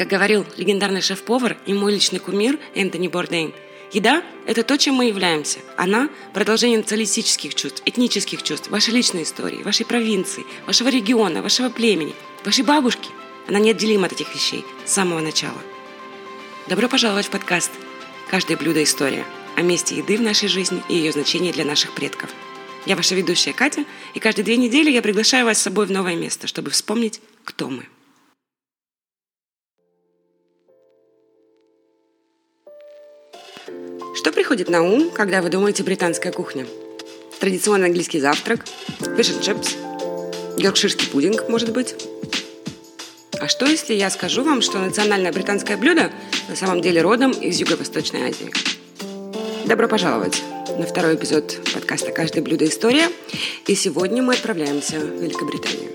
Как говорил легендарный шеф-повар и мой личный кумир Энтони Бордейн, еда – это то, чем мы являемся. Она – продолжение националистических чувств, этнических чувств, вашей личной истории, вашей провинции, вашего региона, вашего племени, вашей бабушки. Она неотделима от этих вещей с самого начала. Добро пожаловать в подкаст «Каждое блюдо – история» о месте еды в нашей жизни и ее значении для наших предков. Я ваша ведущая Катя, и каждые две недели я приглашаю вас с собой в новое место, чтобы вспомнить, кто мы. Что приходит на ум, когда вы думаете британская кухня? Традиционный английский завтрак, and chips, йоркширский пудинг, может быть? А что, если я скажу вам, что национальное британское блюдо на самом деле родом из Юго-Восточной Азии? Добро пожаловать на второй эпизод подкаста «Каждое блюдо. История». И сегодня мы отправляемся в Великобританию.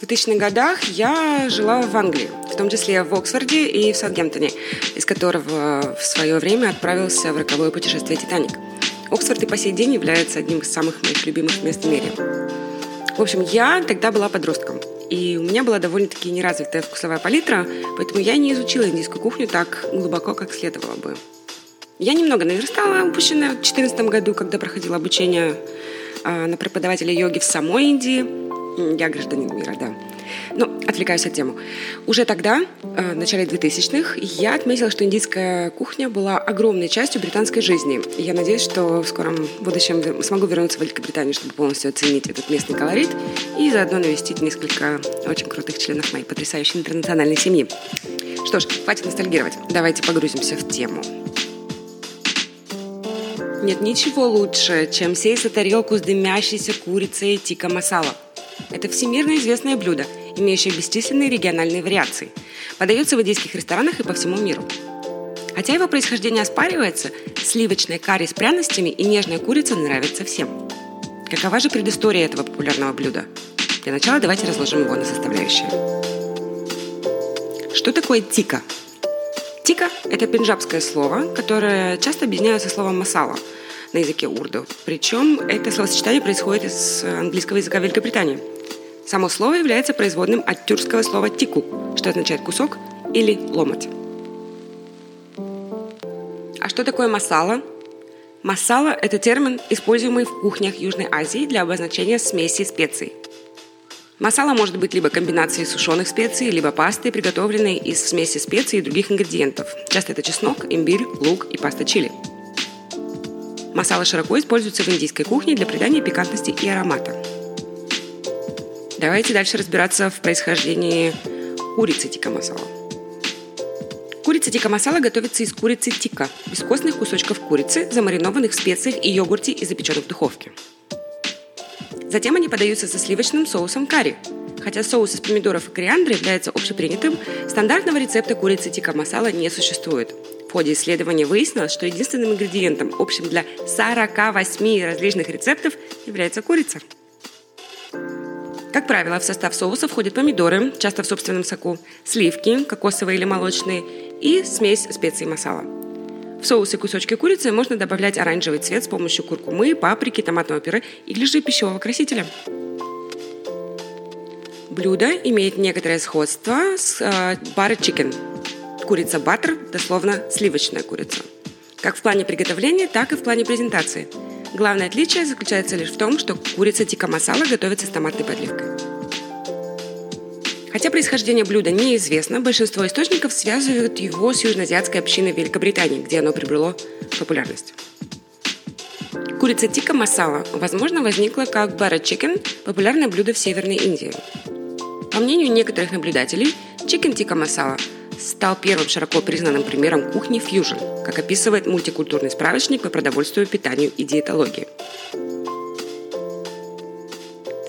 В 2000-х годах я жила в Англии, в том числе в Оксфорде и в Саутгемптоне, из которого в свое время отправился в роковое путешествие «Титаник». Оксфорд и по сей день является одним из самых моих любимых мест в мире. В общем, я тогда была подростком, и у меня была довольно-таки неразвитая вкусовая палитра, поэтому я не изучила индийскую кухню так глубоко, как следовало бы. Я немного наверстала упущенное в 2014 году, когда проходила обучение а, на преподавателя йоги в самой Индии. Я гражданин мира, да. Но отвлекаюсь от темы. Уже тогда, а, в начале 2000-х, я отметила, что индийская кухня была огромной частью британской жизни. Я надеюсь, что в скором будущем смогу вернуться в Великобританию, чтобы полностью оценить этот местный колорит и заодно навестить несколько очень крутых членов моей потрясающей интернациональной семьи. Что ж, хватит ностальгировать. Давайте погрузимся в тему. Нет ничего лучше, чем сесть за тарелку с дымящейся курицей тика масала. Это всемирно известное блюдо, имеющее бесчисленные региональные вариации. Подается в индийских ресторанах и по всему миру. Хотя его происхождение оспаривается, сливочная карри с пряностями и нежная курица нравятся всем. Какова же предыстория этого популярного блюда? Для начала давайте разложим его на составляющие. Что такое тика? Тика – это пенджабское слово, которое часто объединяется словом масала – на языке урду. Причем это словосочетание происходит из английского языка Великобритании. Само слово является производным от тюркского слова «тику», что означает «кусок» или «ломоть». А что такое масала? Масала – это термин, используемый в кухнях Южной Азии для обозначения смеси специй. Масала может быть либо комбинацией сушеных специй, либо пастой, приготовленной из смеси специй и других ингредиентов. Часто это чеснок, имбирь, лук и паста чили – Масала широко используется в индийской кухне для придания пикантности и аромата. Давайте дальше разбираться в происхождении курицы тика масала. Курица тика масала готовится из курицы тика, бескостных кусочков курицы, замаринованных в специях и йогурте и запеченных в духовке. Затем они подаются со сливочным соусом карри. Хотя соус из помидоров и кориандра является общепринятым, стандартного рецепта курицы тика масала не существует – в ходе исследования выяснилось, что единственным ингредиентом, общим для 48 различных рецептов, является курица. Как правило, в состав соуса входят помидоры, часто в собственном соку, сливки, кокосовые или молочные, и смесь специй масала. В соусы кусочки курицы можно добавлять оранжевый цвет с помощью куркумы, паприки, томатного пюре или же пищевого красителя. Блюдо имеет некоторое сходство с э, chicken – Курица баттер, дословно сливочная курица. Как в плане приготовления, так и в плане презентации. Главное отличие заключается лишь в том, что курица тика масала готовится с томатной подливкой. Хотя происхождение блюда неизвестно, большинство источников связывают его с южноазиатской общиной Великобритании, где оно приобрело популярность. Курица тика масала, возможно, возникла как бара чикен, популярное блюдо в Северной Индии. По мнению некоторых наблюдателей, чикен тика масала стал первым широко признанным примером кухни фьюжн, как описывает мультикультурный справочник по продовольствию, питанию и диетологии.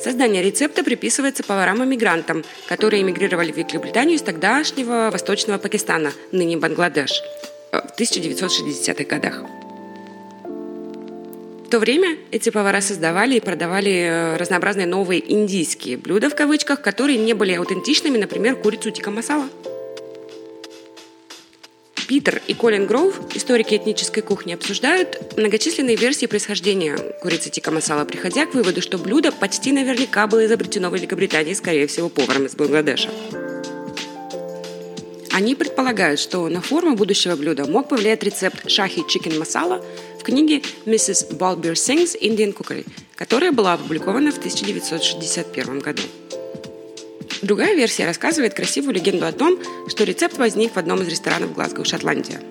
Создание рецепта приписывается поварам-эмигрантам, которые эмигрировали в Великобританию из тогдашнего восточного Пакистана, ныне Бангладеш, э, в 1960-х годах. В то время эти повара создавали и продавали э, разнообразные новые индийские блюда в кавычках, которые не были аутентичными, например, курицу тика масала. Питер и Колин Гроув, историки этнической кухни, обсуждают многочисленные версии происхождения курицы тика масала, приходя к выводу, что блюдо почти наверняка было изобретено в Великобритании, скорее всего, поваром из Бангладеша. Они предполагают, что на форму будущего блюда мог повлиять рецепт шахи чикен масала в книге Mrs. Balbir Sings Indian Cookery, которая была опубликована в 1961 году. Другая версия рассказывает красивую легенду о том, что рецепт возник в одном из ресторанов Глазго, Шотландия.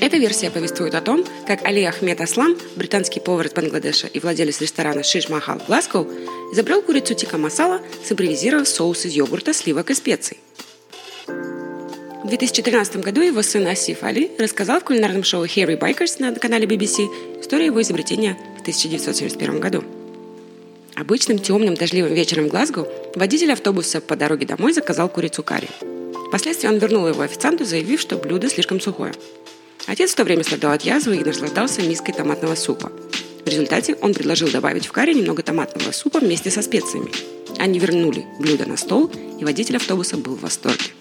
Эта версия повествует о том, как Али Ахмед Аслам, британский повар из Бангладеша и владелец ресторана Шиш Махал в Глазго, изобрел курицу тика масала, симпровизировав соус из йогурта, сливок и специй. В 2013 году его сын Асиф Али рассказал в кулинарном шоу Harry Bikers на канале BBC историю его изобретения в 1971 году. Обычным темным дождливым вечером в Глазго водитель автобуса по дороге домой заказал курицу карри. Впоследствии он вернул его официанту, заявив, что блюдо слишком сухое. Отец в то время страдал от язвы и наслаждался миской томатного супа. В результате он предложил добавить в карри немного томатного супа вместе со специями. Они вернули блюдо на стол, и водитель автобуса был в восторге.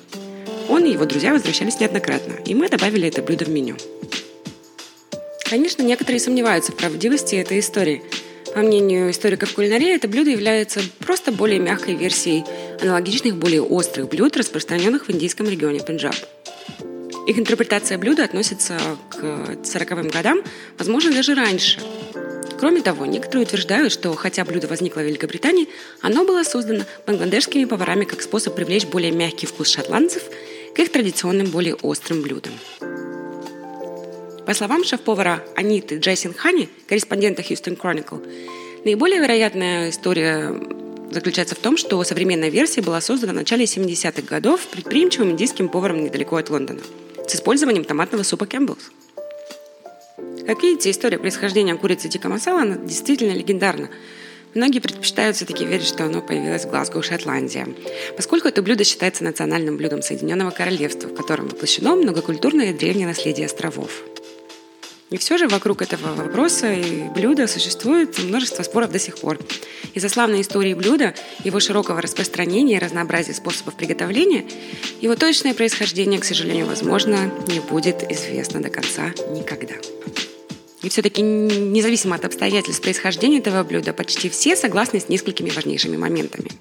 Он и его друзья возвращались неоднократно, и мы добавили это блюдо в меню. Конечно, некоторые сомневаются в правдивости этой истории. По мнению историков кулинарии, это блюдо является просто более мягкой версией аналогичных более острых блюд, распространенных в индийском регионе Пенджаб. Их интерпретация блюда относится к 40-м годам, возможно, даже раньше. Кроме того, некоторые утверждают, что хотя блюдо возникло в Великобритании, оно было создано бангладешскими поварами как способ привлечь более мягкий вкус шотландцев – к их традиционным более острым блюдам. По словам шеф-повара Аниты Джейсингхани, корреспондента Houston Chronicle, наиболее вероятная история заключается в том, что современная версия была создана в начале 70-х годов предприимчивым индийским поваром недалеко от Лондона с использованием томатного супа Campbell's. Как видите, история происхождения курицы тика масала действительно легендарна – Многие предпочитают все-таки верить, что оно появилось в Глазго, Шотландия, поскольку это блюдо считается национальным блюдом Соединенного Королевства, в котором воплощено многокультурное древнее наследие островов. И все же вокруг этого вопроса и блюда существует множество споров до сих пор. Из-за славной истории блюда, его широкого распространения и разнообразия способов приготовления, его точное происхождение, к сожалению, возможно, не будет известно до конца никогда. И все-таки независимо от обстоятельств происхождения этого блюда, почти все согласны с несколькими важнейшими моментами.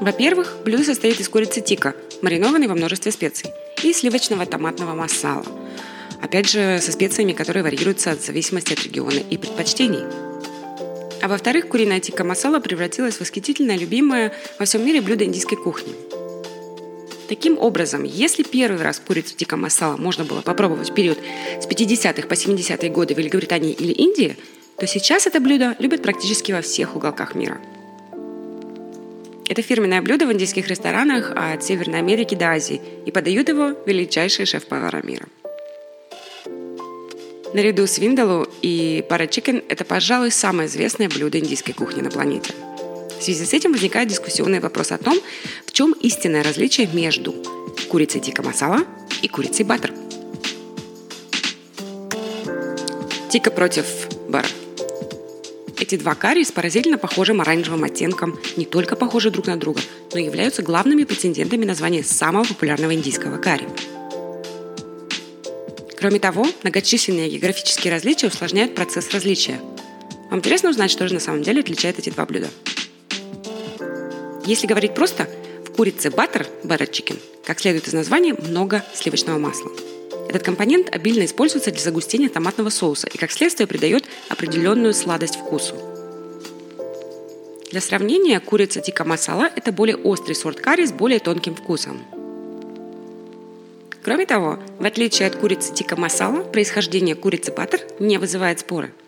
Во-первых, блюдо состоит из курицы тика, маринованной во множестве специй, и сливочного томатного масала. Опять же, со специями, которые варьируются в зависимости от региона и предпочтений. А во-вторых, куриная тика масала превратилась в восхитительное любимое во всем мире блюдо индийской кухни – Таким образом, если первый раз курицу тика масала можно было попробовать в период с 50-х по 70-е годы в Великобритании или Индии, то сейчас это блюдо любят практически во всех уголках мира. Это фирменное блюдо в индийских ресторанах от Северной Америки до Азии, и подают его величайшие шеф-повара мира. Наряду с виндалу и пара чикен – это, пожалуй, самое известное блюдо индийской кухни на планете – в связи с этим возникает дискуссионный вопрос о том, в чем истинное различие между курицей тика масала и курицей баттер. Тика против бара. Эти два карри с поразительно похожим оранжевым оттенком не только похожи друг на друга, но являются главными претендентами на звание самого популярного индийского карри. Кроме того, многочисленные географические различия усложняют процесс различия. Вам интересно узнать, что же на самом деле отличает эти два блюда? Если говорить просто, в курице баттер, butter chicken, как следует из названия, много сливочного масла. Этот компонент обильно используется для загустения томатного соуса и, как следствие, придает определенную сладость вкусу. Для сравнения, курица тика масала – это более острый сорт карри с более тонким вкусом. Кроме того, в отличие от курицы тика масала, происхождение курицы баттер не вызывает споры –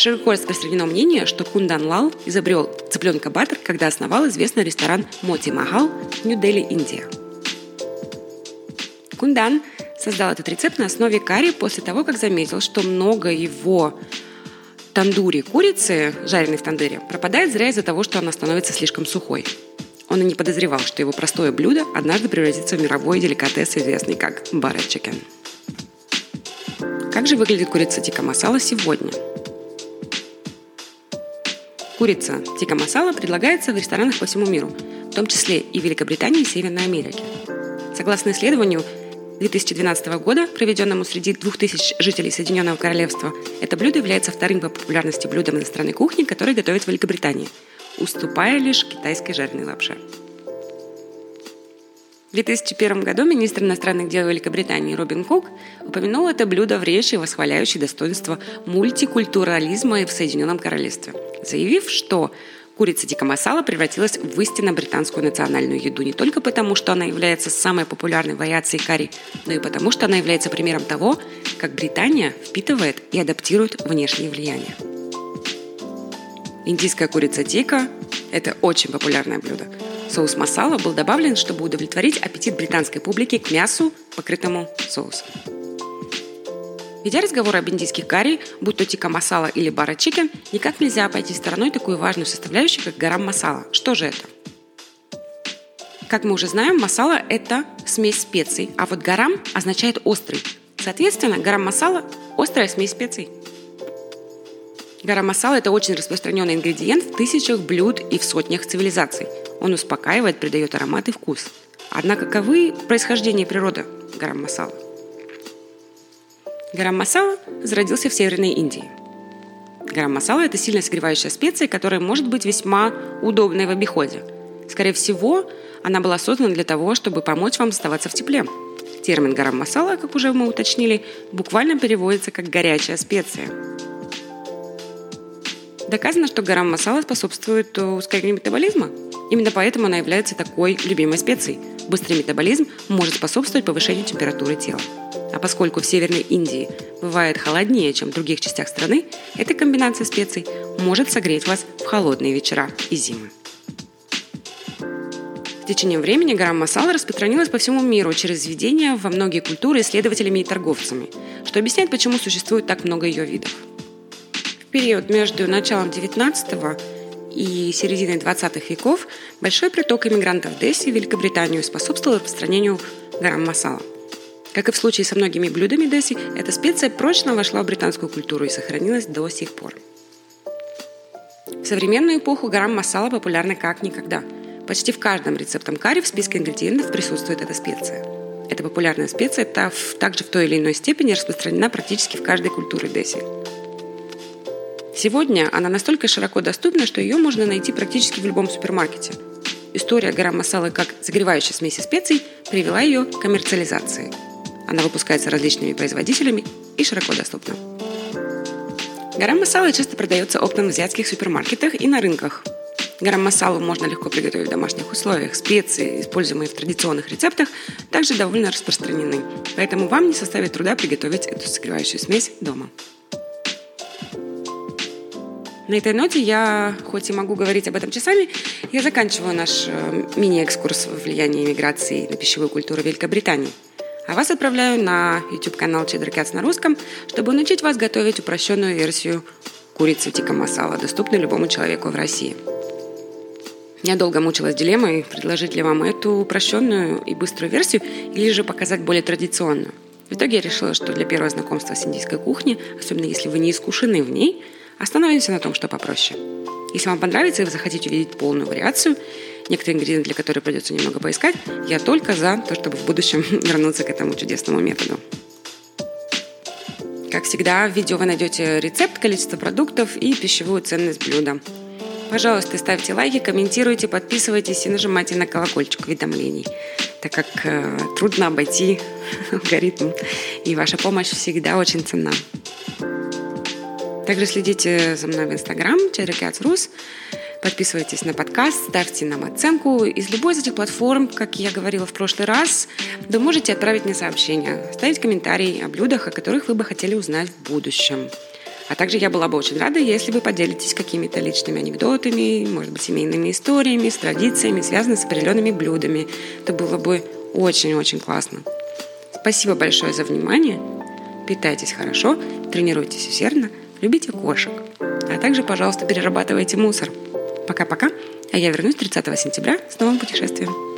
Широко распространено мнение, что Кундан Лал изобрел цыпленка баттер, когда основал известный ресторан Моти Махал в Нью-Дели, Индия. Кундан создал этот рецепт на основе карри после того, как заметил, что много его тандури курицы, жареной в тандыре, пропадает зря из-за того, что она становится слишком сухой. Он и не подозревал, что его простое блюдо однажды превратится в мировой деликатес, известный как барет чикен. Как же выглядит курица тика масала сегодня? Курица тика масала предлагается в ресторанах по всему миру, в том числе и в Великобритании и Северной Америке. Согласно исследованию 2012 года, проведенному среди 2000 жителей Соединенного Королевства, это блюдо является вторым по популярности блюдом иностранной кухни, которое готовят в Великобритании, уступая лишь китайской жареной лапше. В 2001 году министр иностранных дел Великобритании Робин Кук упомянул это блюдо в речи, восхваляющей достоинство мультикультурализма в Соединенном Королевстве, заявив, что курица тика масала превратилась в истинно британскую национальную еду не только потому, что она является самой популярной вариацией карри, но и потому, что она является примером того, как Британия впитывает и адаптирует внешнее влияние. Индийская курица тика – это очень популярное блюдо – Соус масала был добавлен, чтобы удовлетворить аппетит британской публики к мясу, покрытому соусом. Ведя разговор об индийских карри, будь то тика масала или бара чикен, никак нельзя обойти стороной такую важную составляющую, как гарам масала. Что же это? Как мы уже знаем, масала – это смесь специй, а вот гарам означает острый. Соответственно, гарам масала – острая смесь специй. Гарам масала – это очень распространенный ингредиент в тысячах блюд и в сотнях цивилизаций – он успокаивает, придает аромат и вкус. Однако каковы происхождение природы гарам масала? Гарам масала зародился в Северной Индии. Гарам масала – это сильно согревающая специя, которая может быть весьма удобной в обиходе. Скорее всего, она была создана для того, чтобы помочь вам оставаться в тепле. Термин гарам масала, как уже мы уточнили, буквально переводится как «горячая специя». Доказано, что гарам масала способствует ускорению метаболизма – Именно поэтому она является такой любимой специей. Быстрый метаболизм может способствовать повышению температуры тела. А поскольку в Северной Индии бывает холоднее, чем в других частях страны, эта комбинация специй может согреть вас в холодные вечера и зимы. С течением времени грамм масала распространилась по всему миру через введение во многие культуры исследователями и торговцами, что объясняет, почему существует так много ее видов. В период между началом 19 и середины 20-х веков большой приток иммигрантов в Десси, Великобританию, способствовал распространению гарам масала. Как и в случае со многими блюдами Десси, эта специя прочно вошла в британскую культуру и сохранилась до сих пор. В современную эпоху гарам масала популярна как никогда. Почти в каждом рецептом карри в списке ингредиентов присутствует эта специя. Эта популярная специя также в той или иной степени распространена практически в каждой культуре Десси. Сегодня она настолько широко доступна, что ее можно найти практически в любом супермаркете. История гарам масалы как загревающей смеси специй привела ее к коммерциализации. Она выпускается различными производителями и широко доступна. Гарам масала часто продается оптом в азиатских супермаркетах и на рынках. Гарам масалу можно легко приготовить в домашних условиях. Специи, используемые в традиционных рецептах, также довольно распространены. Поэтому вам не составит труда приготовить эту согревающую смесь дома. На этой ноте я, хоть и могу говорить об этом часами, я заканчиваю наш э, мини-экскурс в влияние иммиграции на пищевую культуру Великобритании. А вас отправляю на YouTube-канал Cats на русском, чтобы научить вас готовить упрощенную версию курицы тика масала, доступную любому человеку в России. Я долго мучилась дилеммой, предложить ли вам эту упрощенную и быструю версию или же показать более традиционную. В итоге я решила, что для первого знакомства с индийской кухней, особенно если вы не искушены в ней – Остановимся на том, что попроще. Если вам понравится и вы захотите увидеть полную вариацию, некоторые ингредиенты, для которых придется немного поискать, я только за то, чтобы в будущем вернуться к этому чудесному методу. Как всегда, в видео вы найдете рецепт, количество продуктов и пищевую ценность блюда. Пожалуйста, ставьте лайки, комментируйте, подписывайтесь и нажимайте на колокольчик уведомлений, так как э, трудно обойти алгоритм, и ваша помощь всегда очень ценна. Также следите за мной в Инстаграм, Рус. Подписывайтесь на подкаст, ставьте нам оценку. Из любой из этих платформ, как я говорила в прошлый раз, вы можете отправить мне сообщение, оставить комментарий о блюдах, о которых вы бы хотели узнать в будущем. А также я была бы очень рада, если вы поделитесь какими-то личными анекдотами, может быть, семейными историями, с традициями, связанными с определенными блюдами. Это было бы очень-очень классно. Спасибо большое за внимание. Питайтесь хорошо, тренируйтесь усердно – любите кошек, а также, пожалуйста, перерабатывайте мусор. Пока-пока, а я вернусь 30 сентября с новым путешествием.